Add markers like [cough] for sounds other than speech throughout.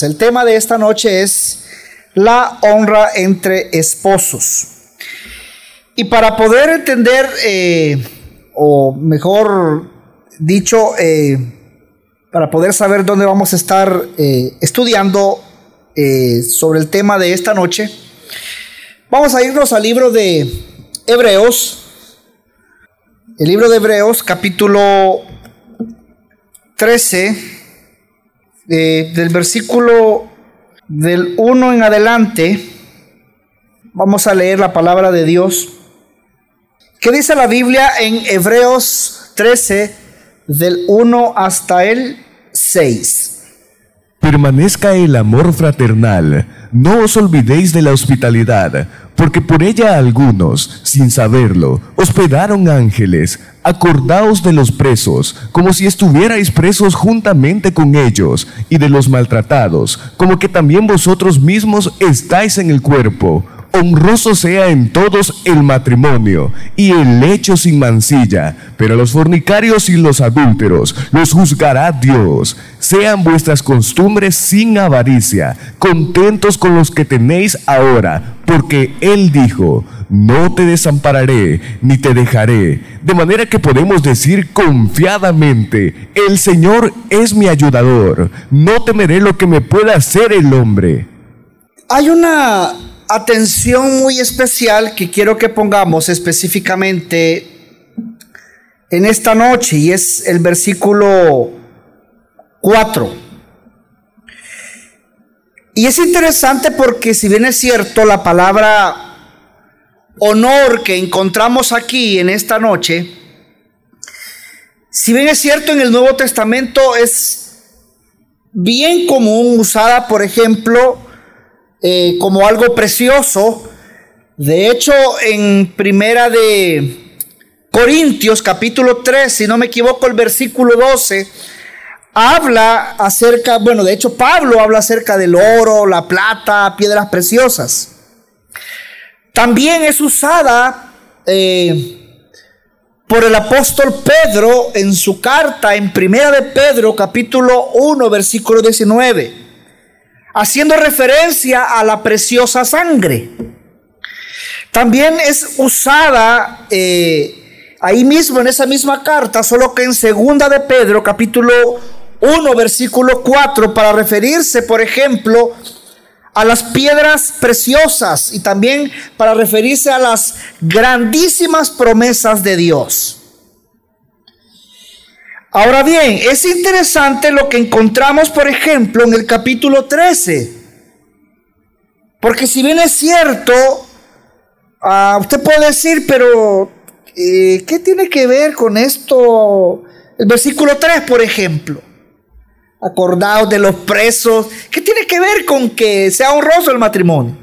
El tema de esta noche es la honra entre esposos. Y para poder entender, eh, o mejor dicho, eh, para poder saber dónde vamos a estar eh, estudiando sobre el tema de esta noche, vamos a irnos al libro de Hebreos, el libro de Hebreos capítulo 13 del versículo del 1 en adelante, vamos a leer la palabra de Dios. ¿Qué dice la Biblia en Hebreos 13, del 1 hasta el 6? Permanezca el amor fraternal, no os olvidéis de la hospitalidad, porque por ella algunos, sin saberlo, hospedaron ángeles. Acordaos de los presos, como si estuvierais presos juntamente con ellos, y de los maltratados, como que también vosotros mismos estáis en el cuerpo honroso sea en todos el matrimonio y el lecho sin mancilla, pero los fornicarios y los adúlteros los juzgará Dios. Sean vuestras costumbres sin avaricia, contentos con los que tenéis ahora, porque Él dijo, no te desampararé ni te dejaré. De manera que podemos decir confiadamente, el Señor es mi ayudador, no temeré lo que me pueda hacer el hombre. Hay una atención muy especial que quiero que pongamos específicamente en esta noche y es el versículo 4. Y es interesante porque si bien es cierto la palabra honor que encontramos aquí en esta noche, si bien es cierto en el Nuevo Testamento es bien común usada, por ejemplo, eh, como algo precioso. De hecho, en primera de Corintios capítulo 3, si no me equivoco, el versículo 12, habla acerca, bueno, de hecho Pablo habla acerca del oro, la plata, piedras preciosas. También es usada eh, por el apóstol Pedro en su carta en primera de Pedro capítulo 1, versículo 19 haciendo referencia a la preciosa sangre. También es usada eh, ahí mismo en esa misma carta, solo que en segunda de Pedro, capítulo 1, versículo 4, para referirse, por ejemplo, a las piedras preciosas y también para referirse a las grandísimas promesas de Dios. Ahora bien, es interesante lo que encontramos, por ejemplo, en el capítulo 13. Porque si bien es cierto, uh, usted puede decir, pero eh, ¿qué tiene que ver con esto? El versículo 3, por ejemplo. Acordados de los presos. ¿Qué tiene que ver con que sea honroso el matrimonio?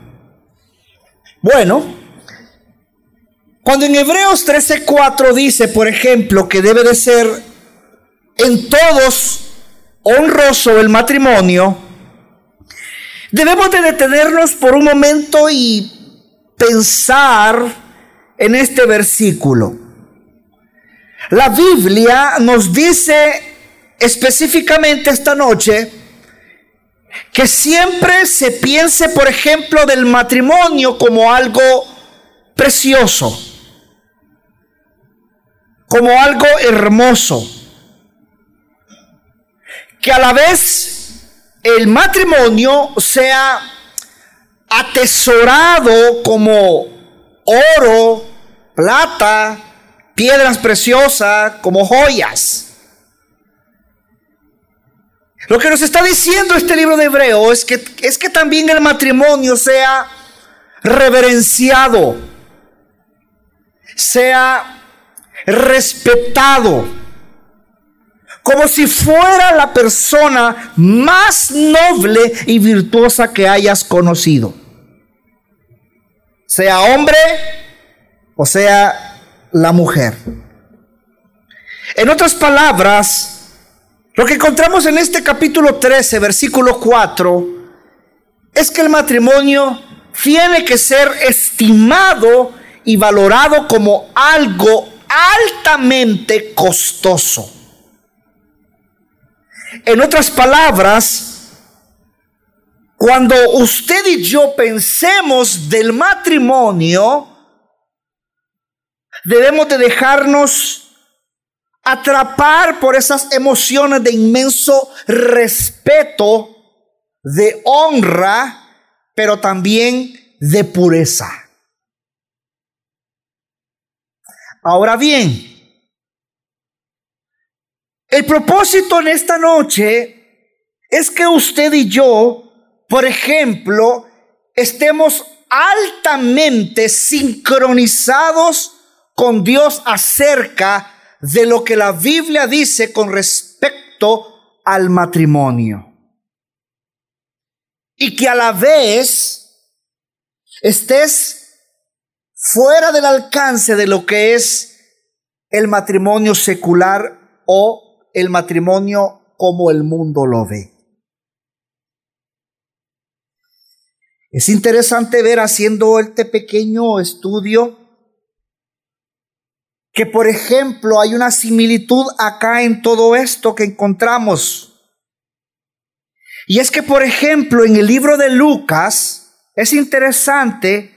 Bueno, cuando en Hebreos 13:4 dice, por ejemplo, que debe de ser en todos honroso el matrimonio, debemos de detenernos por un momento y pensar en este versículo. La Biblia nos dice específicamente esta noche que siempre se piense, por ejemplo, del matrimonio como algo precioso, como algo hermoso que a la vez el matrimonio sea atesorado como oro, plata, piedras preciosas, como joyas. Lo que nos está diciendo este libro de Hebreo es que, es que también el matrimonio sea reverenciado, sea respetado como si fuera la persona más noble y virtuosa que hayas conocido. Sea hombre o sea la mujer. En otras palabras, lo que encontramos en este capítulo 13, versículo 4, es que el matrimonio tiene que ser estimado y valorado como algo altamente costoso. En otras palabras, Cuando usted y yo pensemos del matrimonio, debemos de dejarnos atrapar por esas emociones de inmenso respeto, de honra, pero también de pureza. Ahora bien, el propósito en esta noche es que usted y yo, por ejemplo, estemos altamente sincronizados con Dios acerca de lo que la Biblia dice con respecto al matrimonio. Y que a la vez estés fuera del alcance de lo que es el matrimonio secular o el matrimonio como el mundo lo ve. Es interesante ver haciendo este pequeño estudio que por ejemplo hay una similitud acá en todo esto que encontramos. Y es que por ejemplo en el libro de Lucas es interesante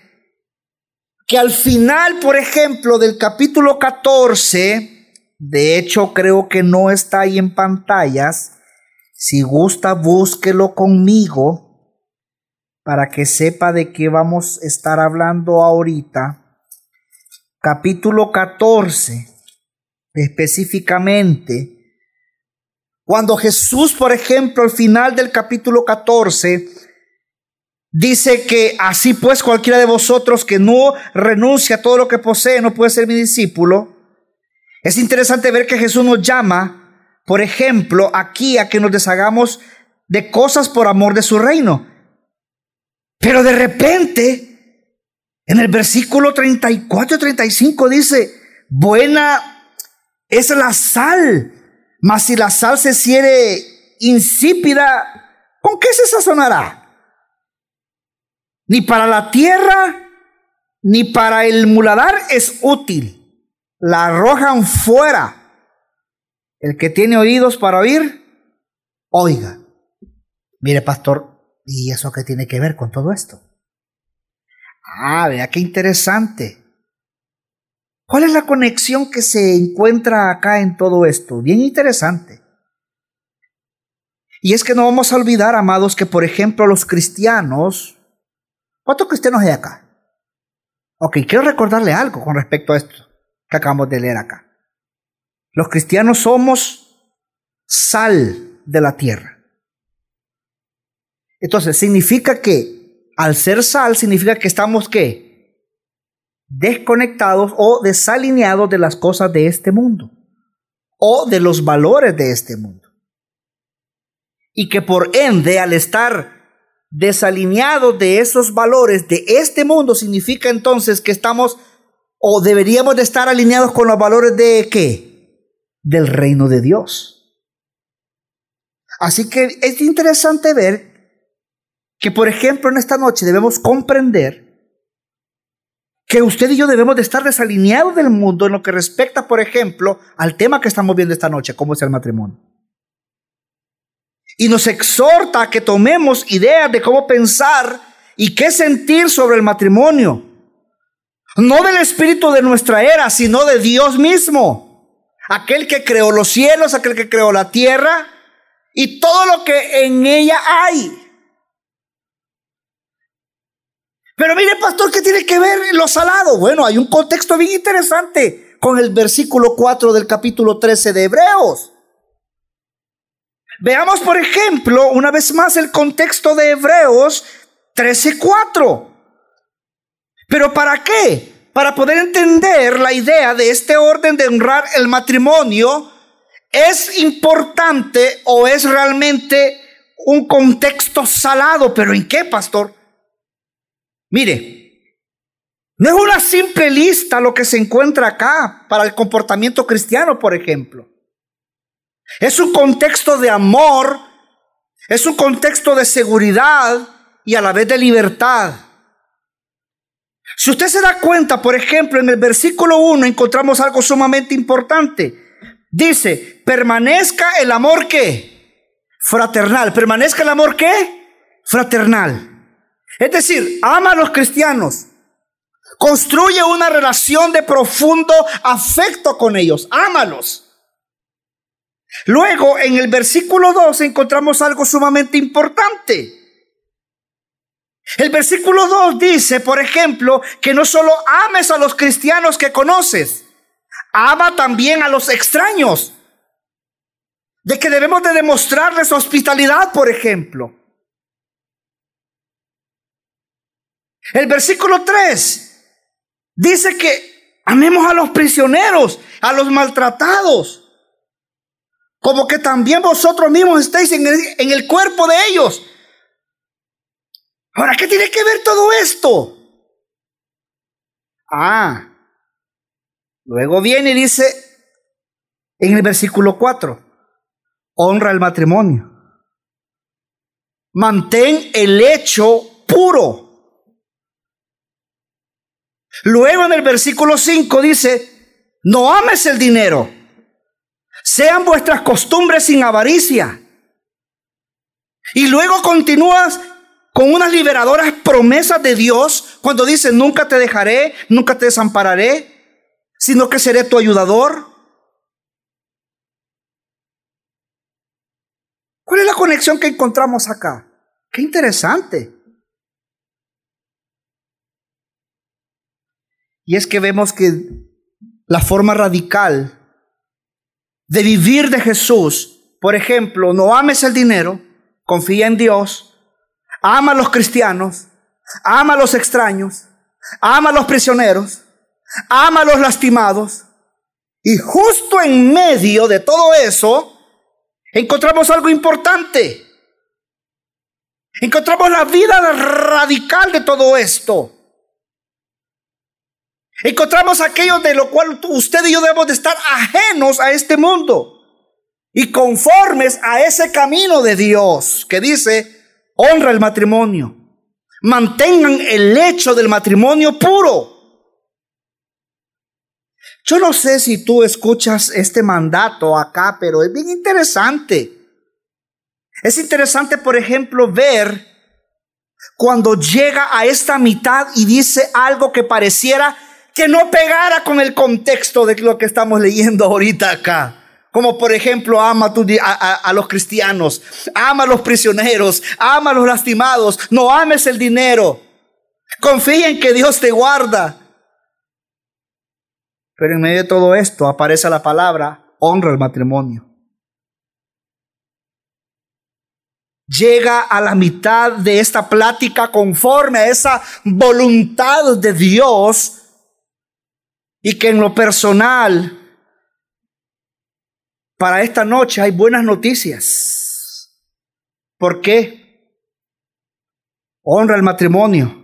que al final, por ejemplo, del capítulo 14, de hecho creo que no está ahí en pantallas, si gusta búsquelo conmigo para que sepa de qué vamos a estar hablando ahorita capítulo 14, específicamente, cuando Jesús, por ejemplo, al final del capítulo 14, dice que así pues cualquiera de vosotros que no renuncia a todo lo que posee no puede ser mi discípulo. Es interesante ver que Jesús nos llama, por ejemplo, aquí a que nos deshagamos de cosas por amor de su reino. Pero de repente en el versículo 34 y 35 dice, buena es la sal, mas si la sal se hiciere insípida, ¿con qué se sazonará? Ni para la tierra, ni para el muladar es útil. La arrojan fuera. El que tiene oídos para oír, oiga. Mire, pastor, ¿y eso qué tiene que ver con todo esto? Ah, vea qué interesante. ¿Cuál es la conexión que se encuentra acá en todo esto? Bien interesante. Y es que no vamos a olvidar, amados, que por ejemplo los cristianos, ¿cuántos cristianos hay acá? Ok, quiero recordarle algo con respecto a esto que acabamos de leer acá. Los cristianos somos sal de la tierra. Entonces, significa que al ser sal significa que estamos qué? Desconectados o desalineados de las cosas de este mundo o de los valores de este mundo. Y que por ende al estar desalineados de esos valores de este mundo significa entonces que estamos o deberíamos de estar alineados con los valores de qué? Del reino de Dios. Así que es interesante ver que, por ejemplo, en esta noche debemos comprender que usted y yo debemos de estar desalineados del mundo en lo que respecta, por ejemplo, al tema que estamos viendo esta noche, cómo es el matrimonio. Y nos exhorta a que tomemos ideas de cómo pensar y qué sentir sobre el matrimonio. No del espíritu de nuestra era, sino de Dios mismo. Aquel que creó los cielos, aquel que creó la tierra y todo lo que en ella hay. Pero mire, pastor, ¿qué tiene que ver lo salado? Bueno, hay un contexto bien interesante con el versículo 4 del capítulo 13 de Hebreos. Veamos, por ejemplo, una vez más el contexto de Hebreos 13:4. ¿Pero para qué? Para poder entender la idea de este orden de honrar el matrimonio, es importante o es realmente un contexto salado. ¿Pero en qué, pastor? Mire, no es una simple lista lo que se encuentra acá para el comportamiento cristiano, por ejemplo. Es un contexto de amor, es un contexto de seguridad y a la vez de libertad. Si usted se da cuenta, por ejemplo, en el versículo 1 encontramos algo sumamente importante. Dice, permanezca el amor que fraternal. ¿Permanezca el amor qué? fraternal. Es decir, ama a los cristianos. Construye una relación de profundo afecto con ellos. Ámalos. Luego, en el versículo 2 encontramos algo sumamente importante. El versículo 2 dice, por ejemplo, que no solo ames a los cristianos que conoces, ama también a los extraños. De que debemos de demostrarles hospitalidad, por ejemplo. El versículo 3 dice que amemos a los prisioneros, a los maltratados. Como que también vosotros mismos estáis en el, en el cuerpo de ellos. Ahora, ¿qué tiene que ver todo esto? Ah, luego viene y dice en el versículo 4, honra el matrimonio. Mantén el hecho puro. Luego en el versículo 5 dice, no ames el dinero, sean vuestras costumbres sin avaricia. Y luego continúas con unas liberadoras promesas de Dios cuando dice, nunca te dejaré, nunca te desampararé, sino que seré tu ayudador. ¿Cuál es la conexión que encontramos acá? Qué interesante. Y es que vemos que la forma radical de vivir de Jesús, por ejemplo, no ames el dinero, confía en Dios, ama a los cristianos, ama a los extraños, ama a los prisioneros, ama a los lastimados. Y justo en medio de todo eso, encontramos algo importante. Encontramos la vida radical de todo esto. Encontramos aquello de lo cual usted y yo debemos de estar ajenos a este mundo y conformes a ese camino de Dios que dice, honra el matrimonio, mantengan el hecho del matrimonio puro. Yo no sé si tú escuchas este mandato acá, pero es bien interesante. Es interesante, por ejemplo, ver cuando llega a esta mitad y dice algo que pareciera que no pegara con el contexto de lo que estamos leyendo ahorita acá. Como por ejemplo, ama a, a, los cristianos, ama a los prisioneros, ama a los lastimados, no ames el dinero. Confía en que Dios te guarda. Pero en medio de todo esto aparece la palabra honra el matrimonio. Llega a la mitad de esta plática conforme a esa voluntad de Dios y que en lo personal, para esta noche hay buenas noticias. ¿Por qué? Honra el matrimonio.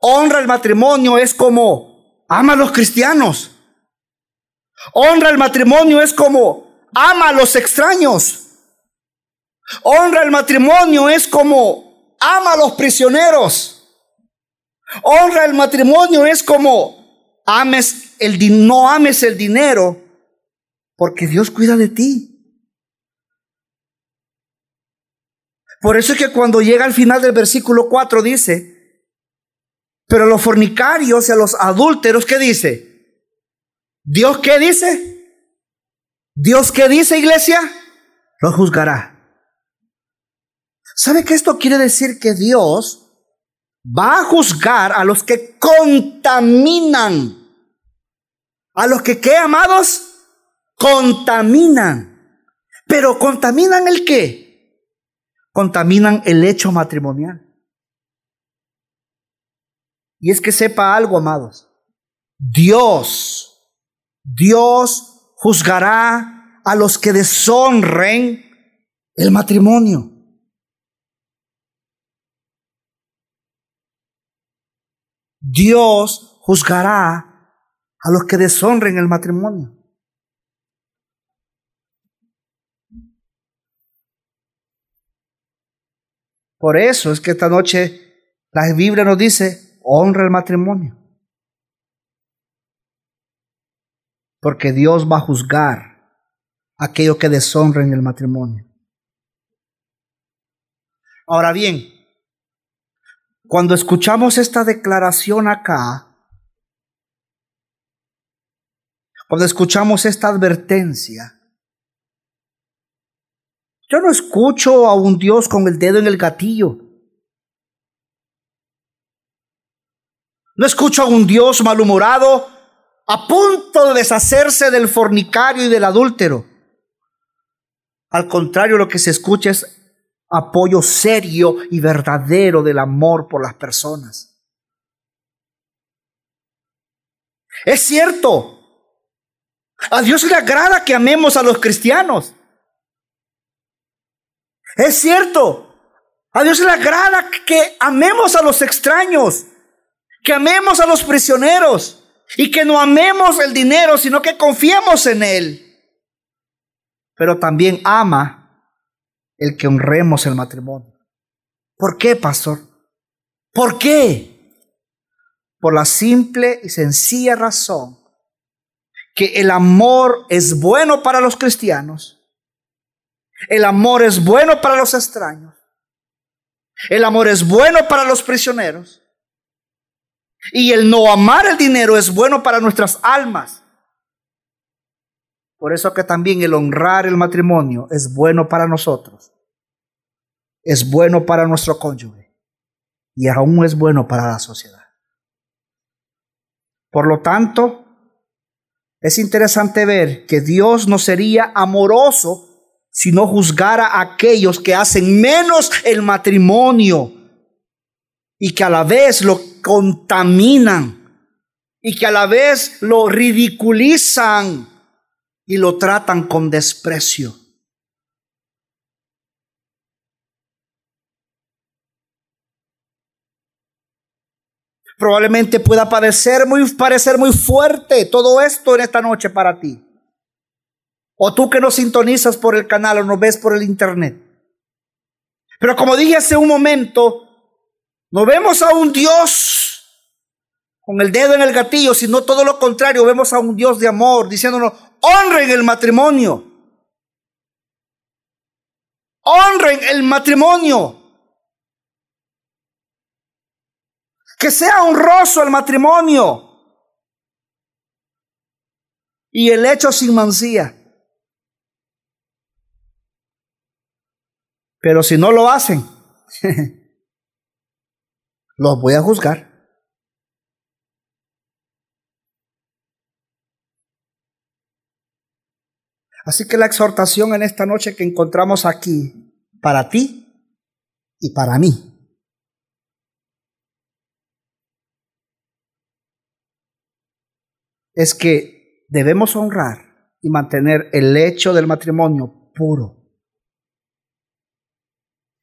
Honra el matrimonio es como ama a los cristianos. Honra el matrimonio es como ama a los extraños. Honra el matrimonio es como ama a los prisioneros. Honra el matrimonio es como ames el no ames el dinero, porque Dios cuida de ti. Por eso es que cuando llega al final del versículo 4 dice, pero a los fornicarios y a los adúlteros, ¿qué dice? ¿Dios qué dice? ¿Dios qué dice, iglesia? Lo juzgará. ¿Sabe que esto quiere decir que Dios va a juzgar a los que contaminan. A los que, ¿qué, amados? Contaminan. Pero contaminan el qué? Contaminan el hecho matrimonial. Y es que sepa algo, amados. Dios, Dios juzgará a los que deshonren el matrimonio. Dios juzgará a los que deshonren el matrimonio. Por eso es que esta noche la Biblia nos dice, honra el matrimonio. Porque Dios va a juzgar a aquellos que deshonren el matrimonio. Ahora bien, cuando escuchamos esta declaración acá, cuando escuchamos esta advertencia, yo no escucho a un Dios con el dedo en el gatillo. No escucho a un Dios malhumorado a punto de deshacerse del fornicario y del adúltero. Al contrario, lo que se escucha es apoyo serio y verdadero del amor por las personas. Es cierto, a Dios le agrada que amemos a los cristianos. Es cierto, a Dios le agrada que amemos a los extraños, que amemos a los prisioneros y que no amemos el dinero, sino que confiemos en Él. Pero también ama el que honremos el matrimonio. ¿Por qué, pastor? ¿Por qué? Por la simple y sencilla razón que el amor es bueno para los cristianos, el amor es bueno para los extraños, el amor es bueno para los prisioneros, y el no amar el dinero es bueno para nuestras almas. Por eso que también el honrar el matrimonio es bueno para nosotros. Es bueno para nuestro cónyuge. Y aún es bueno para la sociedad. Por lo tanto, es interesante ver que Dios no sería amoroso si no juzgara a aquellos que hacen menos el matrimonio y que a la vez lo contaminan y que a la vez lo ridiculizan y lo tratan con desprecio. Probablemente pueda parecer muy, parecer muy fuerte todo esto en esta noche para ti. O tú que nos sintonizas por el canal o nos ves por el internet. Pero como dije hace un momento, no vemos a un Dios con el dedo en el gatillo, sino todo lo contrario, vemos a un Dios de amor diciéndonos, honren el matrimonio. Honren el matrimonio. Que sea honroso el matrimonio. Y el hecho sin mancía. Pero si no lo hacen, [laughs] los voy a juzgar. Así que la exhortación en esta noche que encontramos aquí, para ti y para mí, es que debemos honrar y mantener el hecho del matrimonio puro.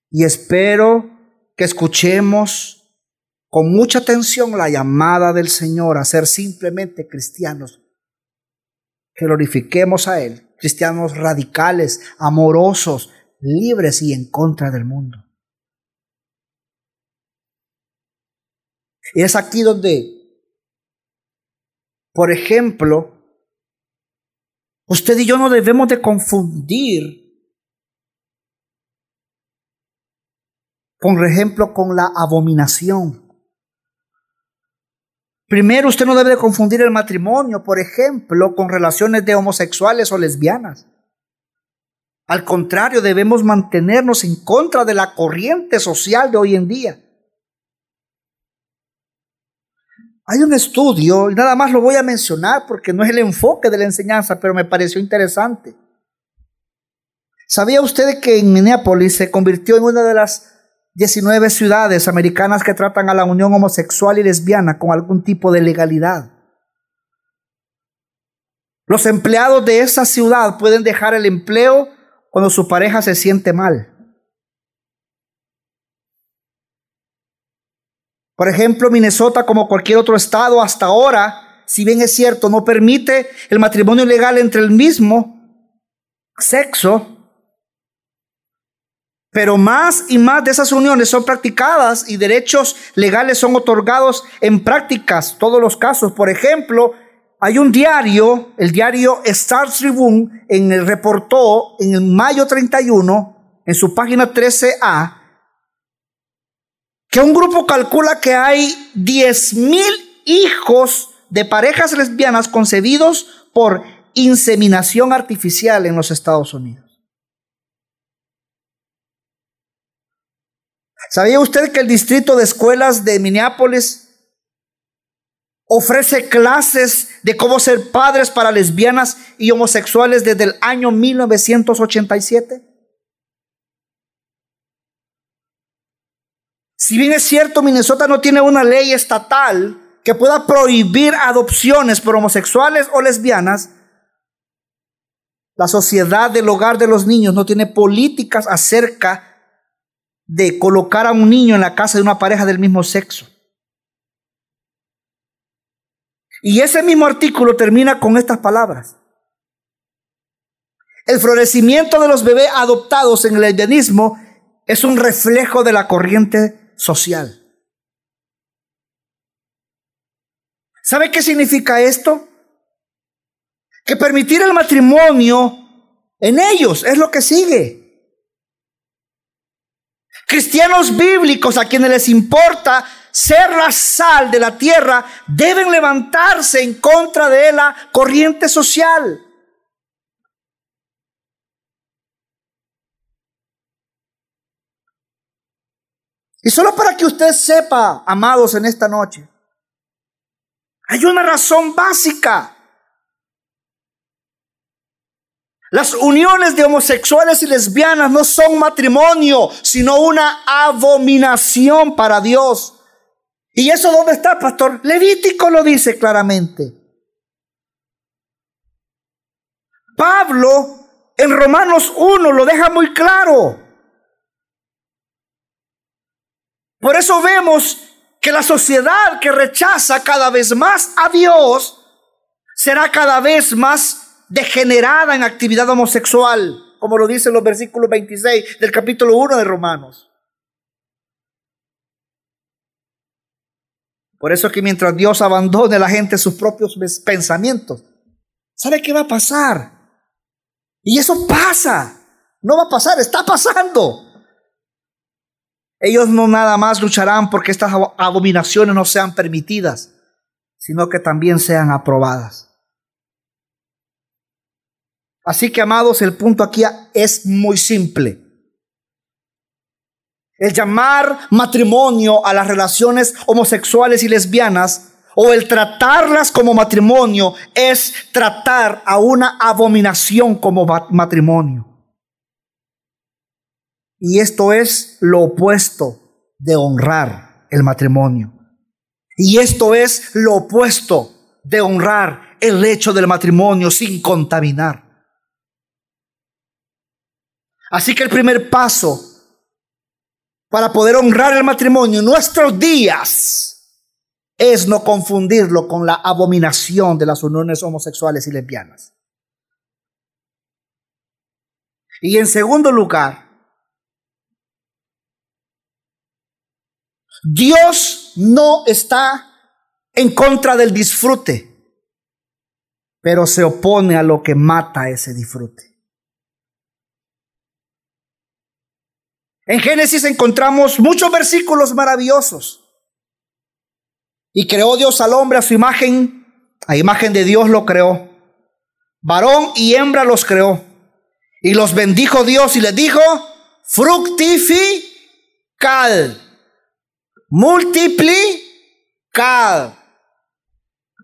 Y espero que escuchemos con mucha atención la llamada del Señor a ser simplemente cristianos, que glorifiquemos a Él cristianos radicales, amorosos, libres y en contra del mundo. Y es aquí donde, por ejemplo, usted y yo no debemos de confundir, por ejemplo, con la abominación. Primero, usted no debe confundir el matrimonio, por ejemplo, con relaciones de homosexuales o lesbianas. Al contrario, debemos mantenernos en contra de la corriente social de hoy en día. Hay un estudio, y nada más lo voy a mencionar porque no es el enfoque de la enseñanza, pero me pareció interesante. ¿Sabía usted que en Minneapolis se convirtió en una de las 19 ciudades americanas que tratan a la unión homosexual y lesbiana con algún tipo de legalidad. Los empleados de esa ciudad pueden dejar el empleo cuando su pareja se siente mal. Por ejemplo, Minnesota, como cualquier otro estado hasta ahora, si bien es cierto, no permite el matrimonio legal entre el mismo sexo, pero más y más de esas uniones son practicadas y derechos legales son otorgados en prácticas, todos los casos. Por ejemplo, hay un diario, el diario Star Tribune, en el reportó en el mayo 31, en su página 13A, que un grupo calcula que hay 10 mil hijos de parejas lesbianas concebidos por inseminación artificial en los Estados Unidos. ¿Sabía usted que el distrito de escuelas de Minneapolis ofrece clases de cómo ser padres para lesbianas y homosexuales desde el año 1987? Si bien es cierto, Minnesota no tiene una ley estatal que pueda prohibir adopciones por homosexuales o lesbianas, la sociedad del hogar de los niños no tiene políticas acerca de colocar a un niño en la casa de una pareja del mismo sexo. Y ese mismo artículo termina con estas palabras. El florecimiento de los bebés adoptados en el lesbianismo es un reflejo de la corriente social. ¿Sabe qué significa esto? Que permitir el matrimonio en ellos es lo que sigue. Cristianos bíblicos a quienes les importa ser la sal de la tierra deben levantarse en contra de la corriente social. Y solo para que usted sepa, amados, en esta noche, hay una razón básica. Las uniones de homosexuales y lesbianas no son matrimonio, sino una abominación para Dios. ¿Y eso dónde está, pastor? Levítico lo dice claramente. Pablo en Romanos 1 lo deja muy claro. Por eso vemos que la sociedad que rechaza cada vez más a Dios será cada vez más degenerada en actividad homosexual, como lo dicen los versículos 26 del capítulo 1 de Romanos. Por eso es que mientras Dios abandone a la gente sus propios pensamientos, ¿sabe qué va a pasar? Y eso pasa. No va a pasar, está pasando. Ellos no nada más lucharán porque estas abominaciones no sean permitidas, sino que también sean aprobadas. Así que, amados, el punto aquí es muy simple. El llamar matrimonio a las relaciones homosexuales y lesbianas o el tratarlas como matrimonio es tratar a una abominación como matrimonio. Y esto es lo opuesto de honrar el matrimonio. Y esto es lo opuesto de honrar el hecho del matrimonio sin contaminar. Así que el primer paso para poder honrar el matrimonio en nuestros días es no confundirlo con la abominación de las uniones homosexuales y lesbianas. Y en segundo lugar, Dios no está en contra del disfrute, pero se opone a lo que mata ese disfrute. En Génesis encontramos muchos versículos maravillosos. Y creó Dios al hombre a su imagen, a imagen de Dios lo creó. Varón y hembra los creó. Y los bendijo Dios y les dijo, fructificad multiplicad,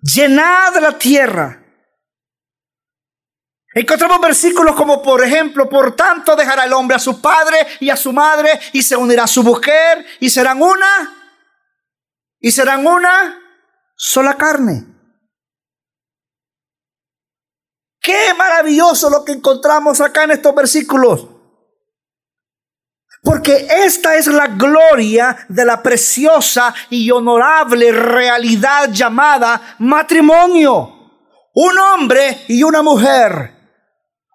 llenad la tierra. Encontramos versículos como por ejemplo, por tanto dejará el hombre a su padre y a su madre y se unirá a su mujer y serán una y serán una sola carne. Qué maravilloso lo que encontramos acá en estos versículos. Porque esta es la gloria de la preciosa y honorable realidad llamada matrimonio. Un hombre y una mujer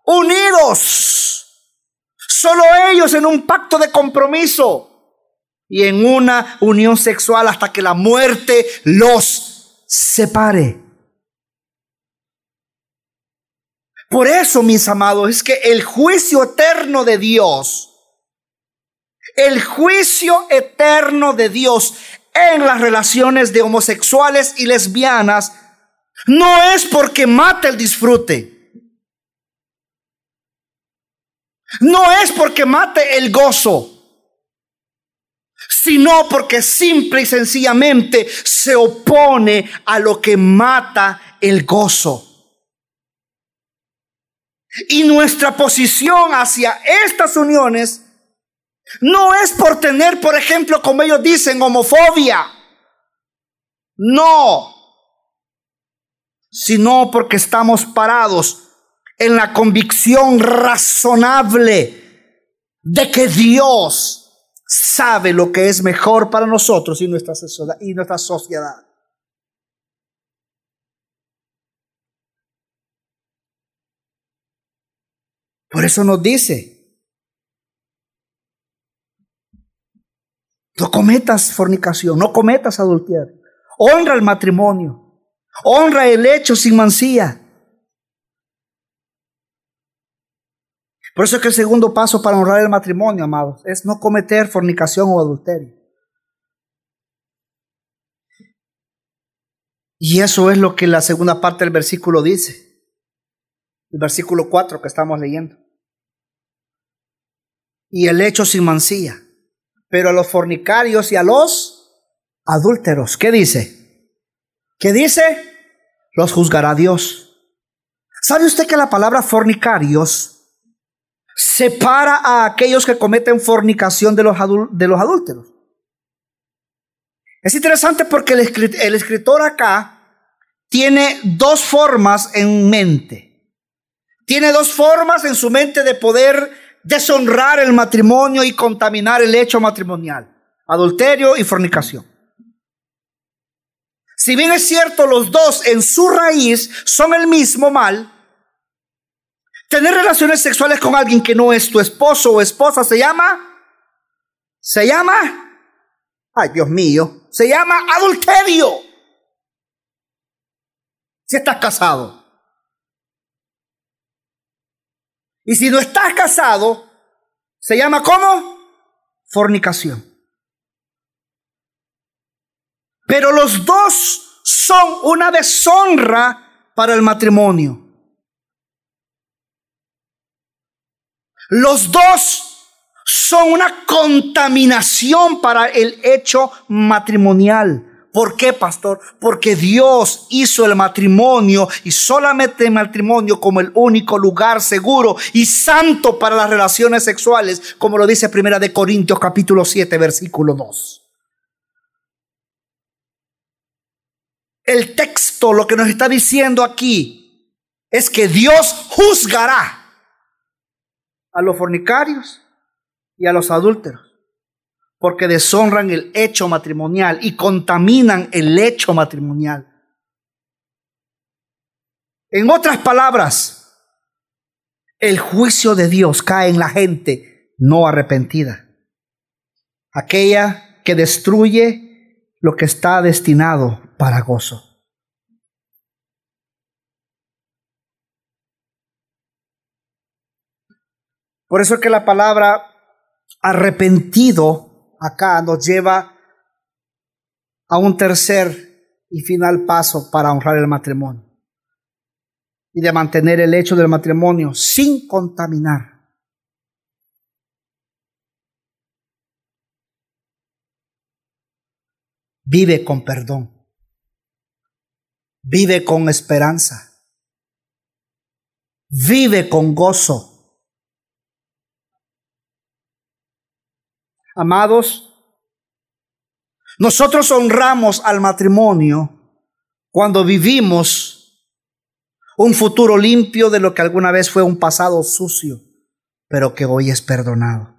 unidos. Solo ellos en un pacto de compromiso y en una unión sexual hasta que la muerte los separe. Por eso, mis amados, es que el juicio eterno de Dios El juicio eterno de Dios en las relaciones de homosexuales y lesbianas no es porque mate el disfrute. No es porque mate el gozo, sino porque simple y sencillamente se opone a lo que mata el gozo. Y nuestra posición hacia estas uniones no es por tener, por ejemplo, como ellos dicen, homofobia. No. Sino porque estamos parados en la convicción razonable de que Dios sabe lo que es mejor para nosotros y nuestra, sociedad. Por eso nos dice, no cometas fornicación, no cometas adulterio, honra el matrimonio, honra el hecho sin mancía. Por eso es que el segundo paso para honrar el matrimonio, amados, es no cometer fornicación o adulterio. Y eso es lo que la segunda parte del versículo dice. El versículo 4 que estamos leyendo y el hecho sin mancilla. Pero a los fornicarios y a los adúlteros, ¿qué dice? ¿Qué dice? Los juzgará Dios. ¿Sabe usted que la palabra fornicarios separa a aquellos que cometen fornicación de los, de los adúlteros? Es interesante porque el, el escritor acá tiene dos formas en mente. Tiene dos formas en su mente de poder deshonrar el matrimonio y contaminar el hecho matrimonial, adulterio y fornicación. Si bien es cierto, los dos en su raíz son el mismo mal, tener relaciones sexuales con alguien que no es tu esposo o esposa se llama, se llama, ay Dios mío, se llama adulterio. Si estás casado. Y si no estás casado, se llama ¿cómo? Fornicación. Pero los dos son una deshonra para el matrimonio. Los dos son una contaminación para el hecho matrimonial. ¿Por qué, pastor? Porque Dios hizo el matrimonio y solamente el matrimonio como el único lugar seguro y santo para las relaciones sexuales, como lo dice Primera de Corintios capítulo 7, versículo 2. El texto lo que nos está diciendo aquí es que Dios juzgará a los fornicarios y a los adúlteros porque deshonran el hecho matrimonial y contaminan el hecho matrimonial. En otras palabras, el juicio de Dios cae en la gente no arrepentida, aquella que destruye lo que está destinado para gozo. Por eso es que la palabra arrepentido acá nos lleva a un tercer y final paso para honrar el matrimonio y de mantener el hecho del matrimonio sin contaminar. Vive con perdón. Vive con esperanza. Vive con gozo. Amados, nosotros honramos al matrimonio cuando vivimos un futuro limpio de lo que alguna vez fue un pasado sucio, pero que hoy es perdonado.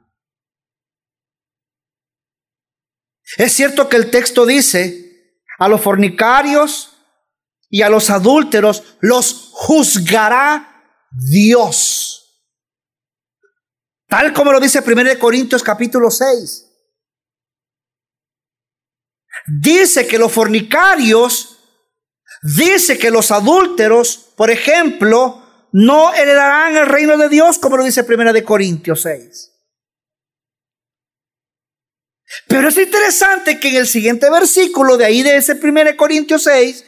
Es cierto que el texto dice, a los fornicarios y a los adúlteros los juzgará Dios. Tal como lo dice 1 Corintios capítulo 6. Dice que los fornicarios, dice que los adúlteros, por ejemplo, no heredarán el reino de Dios, como lo dice 1 Corintios 6. Pero es interesante que en el siguiente versículo de ahí de ese 1 Corintios 6,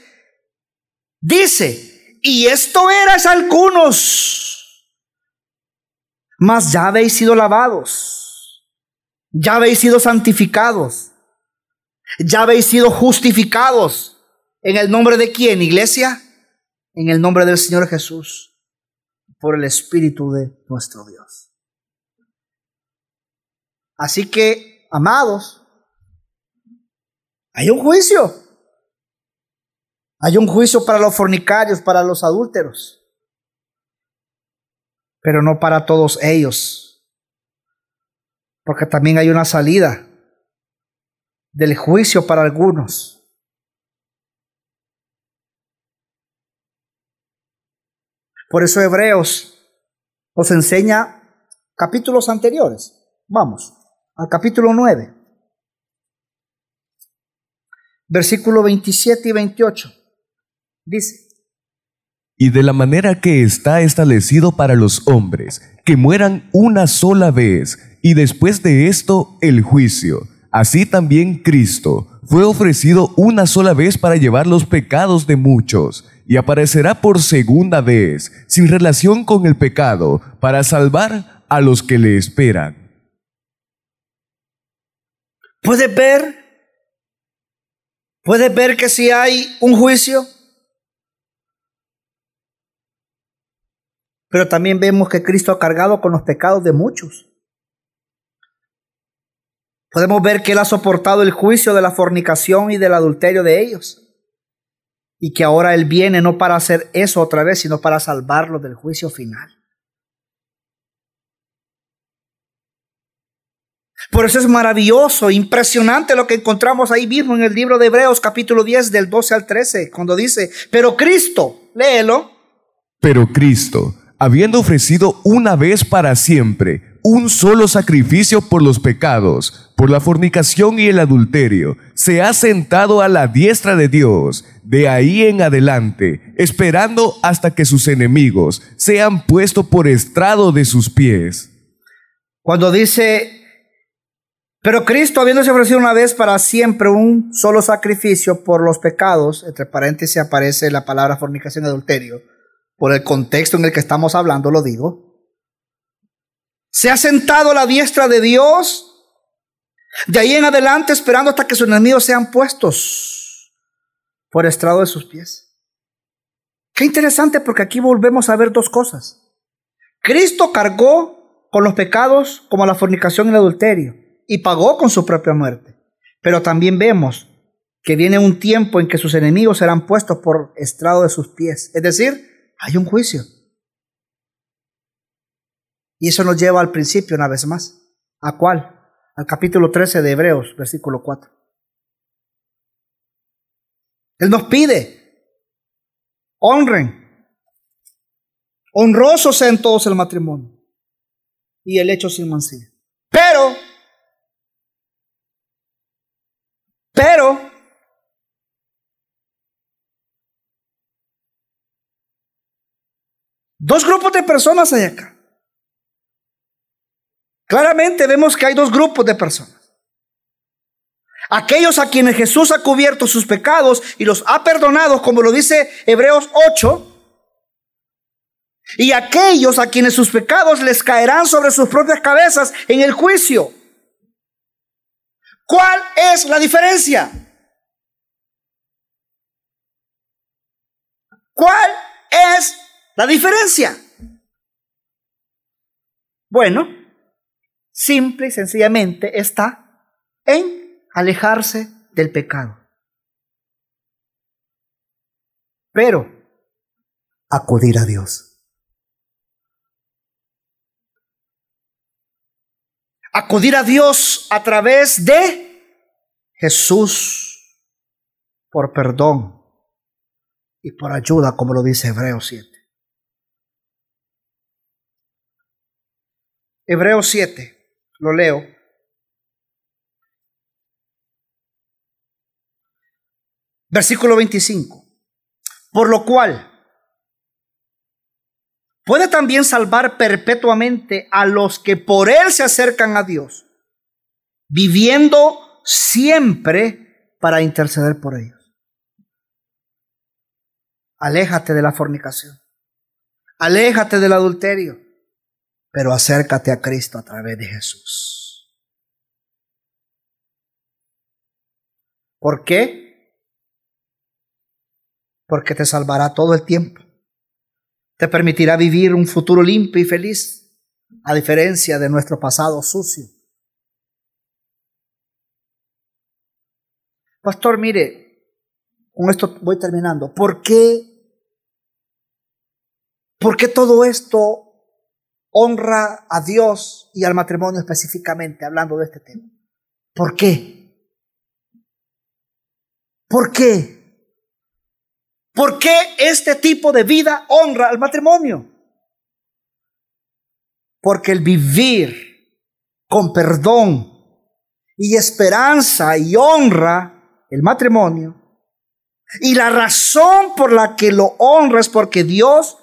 dice, y esto eras algunos, mas ya habéis sido lavados, ya habéis sido santificados, ya habéis sido justificados. ¿En el nombre de quién, iglesia? En el nombre del Señor Jesús, por el Espíritu de nuestro Dios. Así que, amados, hay un juicio. Hay un juicio para los fornicarios, para los adúlteros, pero no para todos ellos, porque también hay una salida del juicio para algunos. Por eso Hebreos nos enseña capítulos anteriores. Vamos, al capítulo 9, versículo 27 y 28. Dice. Y de la manera que está establecido para los hombres, que mueran una sola vez, y después de esto el juicio. Así también Cristo fue ofrecido una sola vez para llevar los pecados de muchos y aparecerá por segunda vez, sin relación con el pecado, para salvar a los que le esperan. ¿Puedes ver? ¿Puedes ver que si hay un juicio? Pero también vemos que Cristo ha cargado con los pecados de muchos. Podemos ver que Él ha soportado el juicio de la fornicación y del adulterio de ellos y que ahora Él viene no para hacer eso otra vez, sino para salvarlo del juicio final. Por eso es maravilloso, impresionante lo que encontramos ahí mismo en el libro de Hebreos capítulo 10 del 12 al 13, cuando dice, pero Cristo, léelo. Pero Cristo, habiendo ofrecido una vez para siempre un solo sacrificio por los pecados, por la fornicación y el adulterio, se ha sentado a la diestra de Dios, de ahí en adelante, esperando hasta que sus enemigos sean puestos por estrado de sus pies. Cuando dice, pero Cristo, habiéndose ofrecido una vez para siempre un solo sacrificio por los pecados, entre paréntesis aparece la palabra fornicación y adulterio, por el contexto en el que estamos hablando lo digo, se ha sentado a la diestra de Dios. De ahí en adelante esperando hasta que sus enemigos sean puestos por estrado de sus pies. Qué interesante porque aquí volvemos a ver dos cosas. Cristo cargó con los pecados como la fornicación y el adulterio y pagó con su propia muerte. Pero también vemos que viene un tiempo en que sus enemigos serán puestos por estrado de sus pies. Es decir, hay un juicio. Y eso nos lleva al principio una vez más. ¿A cuál? Al capítulo 13 de Hebreos, versículo 4. Él nos pide, honren, honrosos sean todos el matrimonio y el hecho sin mancilla. Pero, pero, dos grupos de personas hay acá. Claramente vemos que hay dos grupos de personas. Aquellos a quienes Jesús ha cubierto sus pecados y los ha perdonado, como lo dice Hebreos 8. Y aquellos a quienes sus pecados les caerán sobre sus propias cabezas en el juicio. ¿Cuál es la diferencia? ¿Cuál es la diferencia? Bueno, simple y sencillamente está en alejarse del pecado. Pero acudir a Dios. Acudir a Dios a través de Jesús por perdón y por ayuda, como lo dice Hebreos 7. Hebreos 7. Lo leo. Versículo 25. Por lo cual, puede también salvar perpetuamente a los que por él se acercan a Dios, viviendo siempre para interceder por ellos. Aléjate de la fornicación. Aléjate del adulterio. Pero acércate a Cristo a través de Jesús. ¿Por qué? Porque te salvará todo el tiempo. Te permitirá vivir un futuro limpio y feliz, a diferencia de nuestro pasado sucio. Pastor, mire, con esto voy terminando. ¿Por qué ¿Por qué todo esto honra a Dios y al matrimonio específicamente, hablando de este tema? ¿Por qué? ¿Por qué? ¿Por qué este tipo de vida honra al matrimonio? Porque el vivir con perdón y esperanza y honra el matrimonio, y la razón por la que lo honra es porque Dios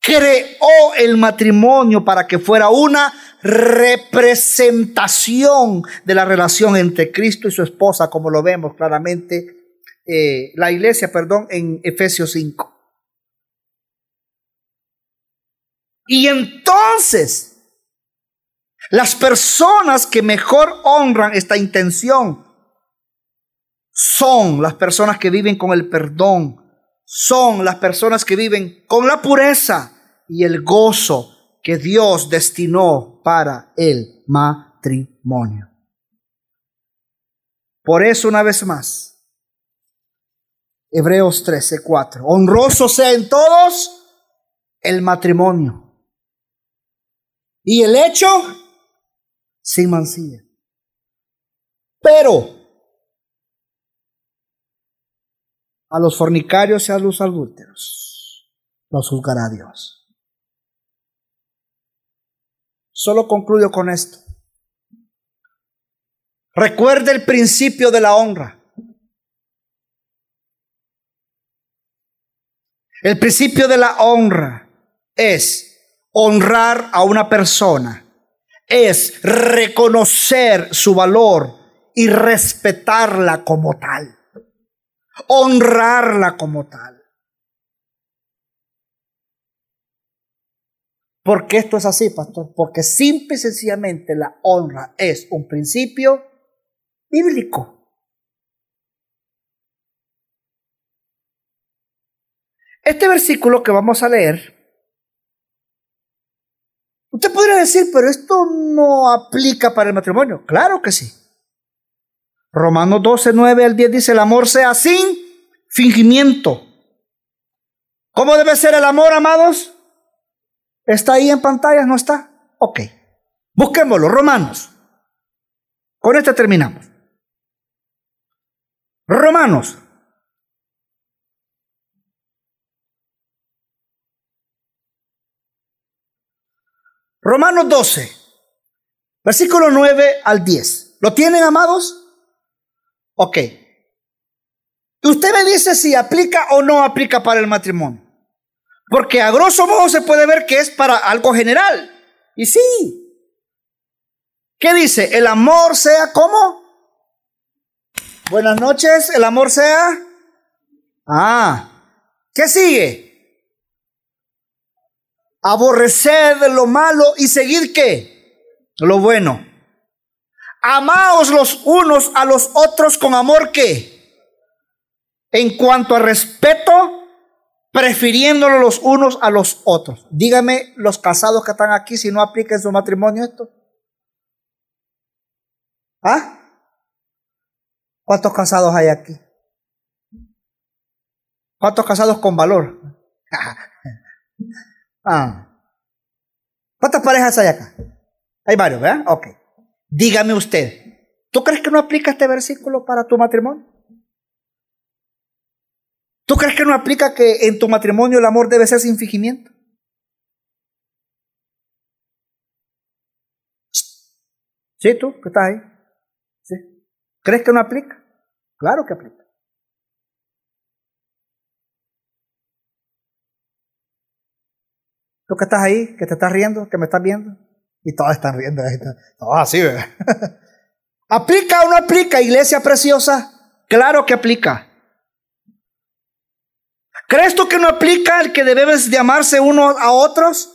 creó el matrimonio para que fuera una representación de la relación entre Cristo y su esposa, como lo vemos claramente eh, la iglesia, perdón, en Efesios 5. Y entonces, las personas que mejor honran esta intención son las personas que viven con el perdón, son las personas que viven con la pureza y el gozo que Dios destinó para el matrimonio. Por eso, una vez más, Hebreos 13, 4. Honroso sea en todos el matrimonio. Y el hecho sin mancilla. Pero a los fornicarios y a los adúlteros los juzgará Dios. Solo concluyo con esto. Recuerde el principio de la honra. El principio de la honra es honrar a una persona, es reconocer su valor y respetarla como tal, honrarla como tal. ¿Por qué esto es así, pastor? Porque simple y sencillamente la honra es un principio bíblico. Este versículo que vamos a leer, usted podría decir, pero esto no aplica para el matrimonio. Claro que sí. Romanos 12, 9 al 10 dice, el amor sea sin fingimiento. ¿Cómo debe ser el amor, amados? ¿Está ahí en pantalla? ¿No está? Ok. Busquémoslo, Romanos. Con este terminamos. Romanos. Romanos 12, versículo 9 al 10. ¿Lo tienen, amados? Ok. Usted me dice si aplica o no aplica para el matrimonio. Porque a grosso modo se puede ver que es para algo general. Y sí. ¿Qué dice? El amor sea como. Buenas noches, el amor sea. Ah. ¿Qué sigue? Aborrecer lo malo y seguir qué? Lo bueno. Amaos los unos a los otros con amor que. En cuanto a respeto, prefiriéndolo los unos a los otros. Dígame los casados que están aquí si no apliquen su matrimonio esto. ¿Ah? ¿Cuántos casados hay aquí? ¿Cuántos casados con valor? [laughs] ah. ¿Cuántas parejas hay acá? Hay varios, ¿verdad? Ok. Dígame usted, ¿tú crees que no aplica este versículo para tu matrimonio? ¿Tú crees que no aplica que en tu matrimonio el amor debe ser sin fingimiento? ¿Sí, tú, que estás ahí? ¿Crees que no aplica? Claro que aplica. Tú que estás ahí, que te estás riendo, que me estás viendo, y todos están riendo, todos así, ¿verdad? [laughs] ¿Aplica o no aplica, iglesia preciosa? Claro que aplica. ¿Crees tú que no aplica el que debes de amarse uno a otros?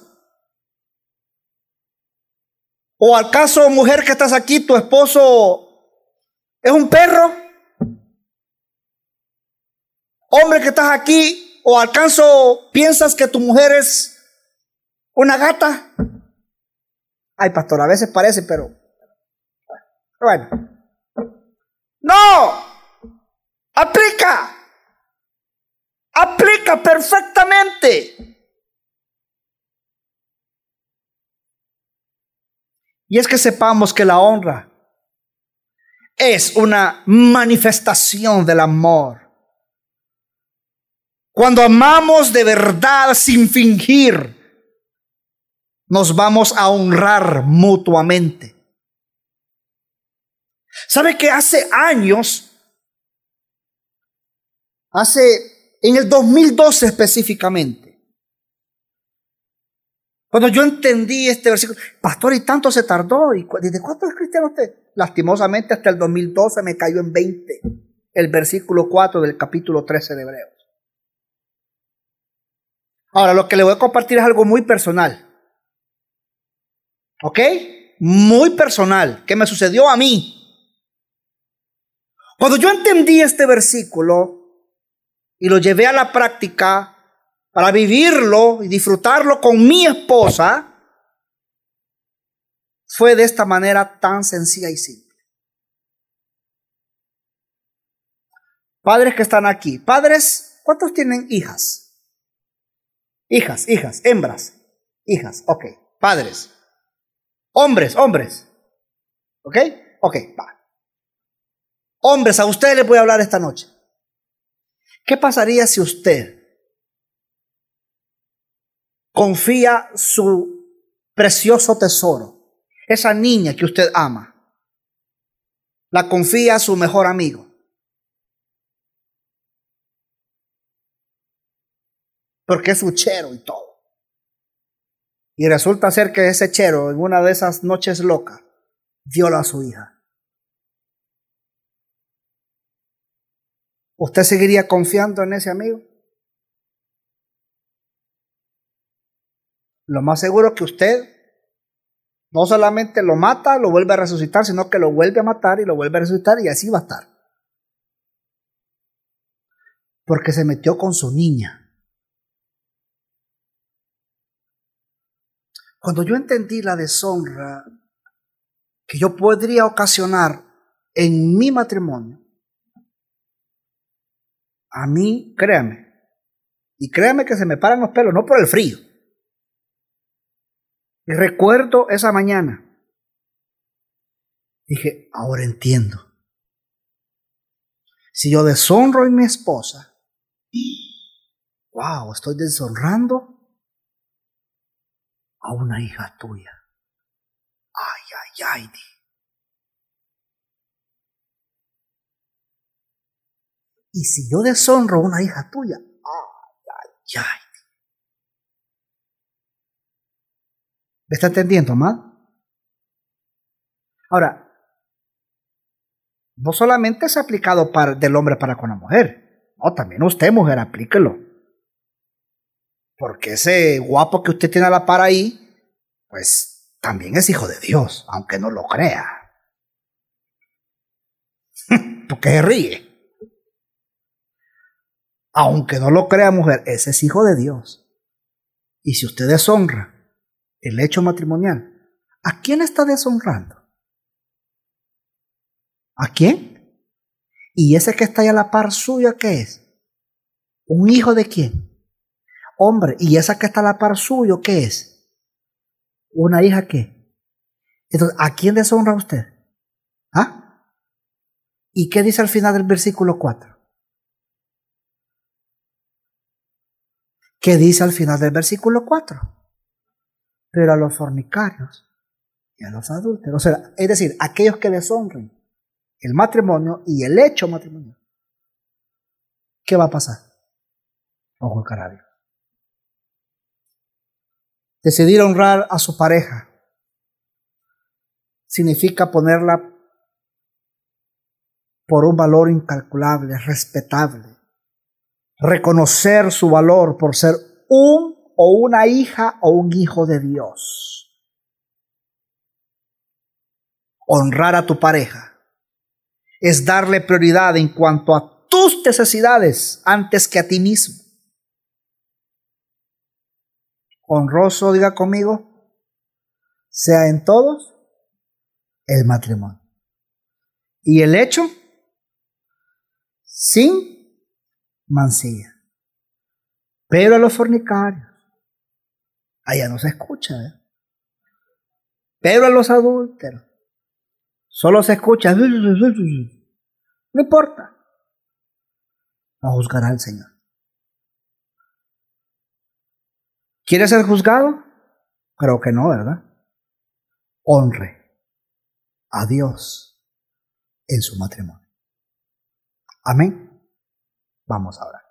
¿O al caso, mujer que estás aquí, tu esposo es un perro? Hombre que estás aquí, o alcanzo, piensas que tu mujer es una gata. Ay, pastor, a veces parece, pero bueno. No, aplica. Aplica perfectamente. Y es que sepamos que la honra es una manifestación del amor. Cuando amamos de verdad sin fingir, nos vamos a honrar mutuamente. ¿Sabe que hace años, hace en el 2012 específicamente, cuando yo entendí este versículo, pastor, y tanto se tardó, ¿y ¿desde cuánto es cristiano usted? Lastimosamente hasta el 2012 me cayó en 20 el versículo 4 del capítulo 13 de Hebreos. Ahora, lo que le voy a compartir es algo muy personal. ¿Ok? Muy personal, que me sucedió a mí. Cuando yo entendí este versículo, y lo llevé a la práctica para vivirlo y disfrutarlo con mi esposa, fue de esta manera tan sencilla y simple. Padres que están aquí, padres, ¿cuántos tienen hijas? Hijas, hijas, hembras, hijas, ok, padres. Hombres, hombres, ok, ok, va. Hombres, a ustedes les voy a hablar esta noche. ¿Qué pasaría si usted confía su precioso tesoro, esa niña que usted ama, la confía a su mejor amigo? Porque es su chero y todo. Y resulta ser que ese chero en una de esas noches locas viola a su hija. ¿Usted seguiría confiando en ese amigo? Lo más seguro es que usted no solamente lo mata, lo vuelve a resucitar, sino que lo vuelve a matar y lo vuelve a resucitar y así va a estar. Porque se metió con su niña. Cuando yo entendí la deshonra que yo podría ocasionar en mi matrimonio, a mí, créame, y créame que se me paran los pelos, no por el frío. Y recuerdo esa mañana. Dije, ahora entiendo. Si yo deshonro a mi esposa, wow, estoy deshonrando a una hija tuya. Ay, ay, ay. Y si yo deshonro a una hija tuya, ay, ay, ay. ¿Me está entendiendo, más? Ahora, no solamente es aplicado del hombre para con la mujer, no, también usted, mujer, aplíquelo. Porque ese guapo que usted tiene a la par ahí, pues también es hijo de Dios, aunque no lo crea. [laughs] Porque se ríe aunque no lo crea mujer, ese es hijo de Dios. Y si usted deshonra el hecho matrimonial, ¿a quién está deshonrando? ¿A quién? ¿Y ese que está ahí a la par suya qué es? ¿Un hijo de quién? Hombre, ¿y esa que está a la par suyo qué es? ¿Una hija qué? Entonces, ¿a quién deshonra usted? ¿Ah? ¿Y qué dice al final del versículo 4? ¿Qué dice al final del versículo 4? Pero a los fornicarios y a los adúlteros, o sea, es decir, aquellos que deshonren el matrimonio y el hecho matrimonial, ¿qué va a pasar? Ojo el carajo. Decidir honrar a su pareja significa ponerla por un valor incalculable, respetable. Reconocer su valor por ser un o una hija o un hijo de Dios. Honrar a tu pareja es darle prioridad en cuanto a tus necesidades antes que a ti mismo. Honroso, diga conmigo, sea en todos el matrimonio. Y el hecho sin mancilla. Pero a los fornicarios, allá no se escucha. ¿eh? Pero a los adúlteros, solo se escucha. No importa. No juzgará el Señor. ¿Quiere ser juzgado? Creo que no, ¿verdad? Honre a Dios en su matrimonio. Amén. Vamos ahora.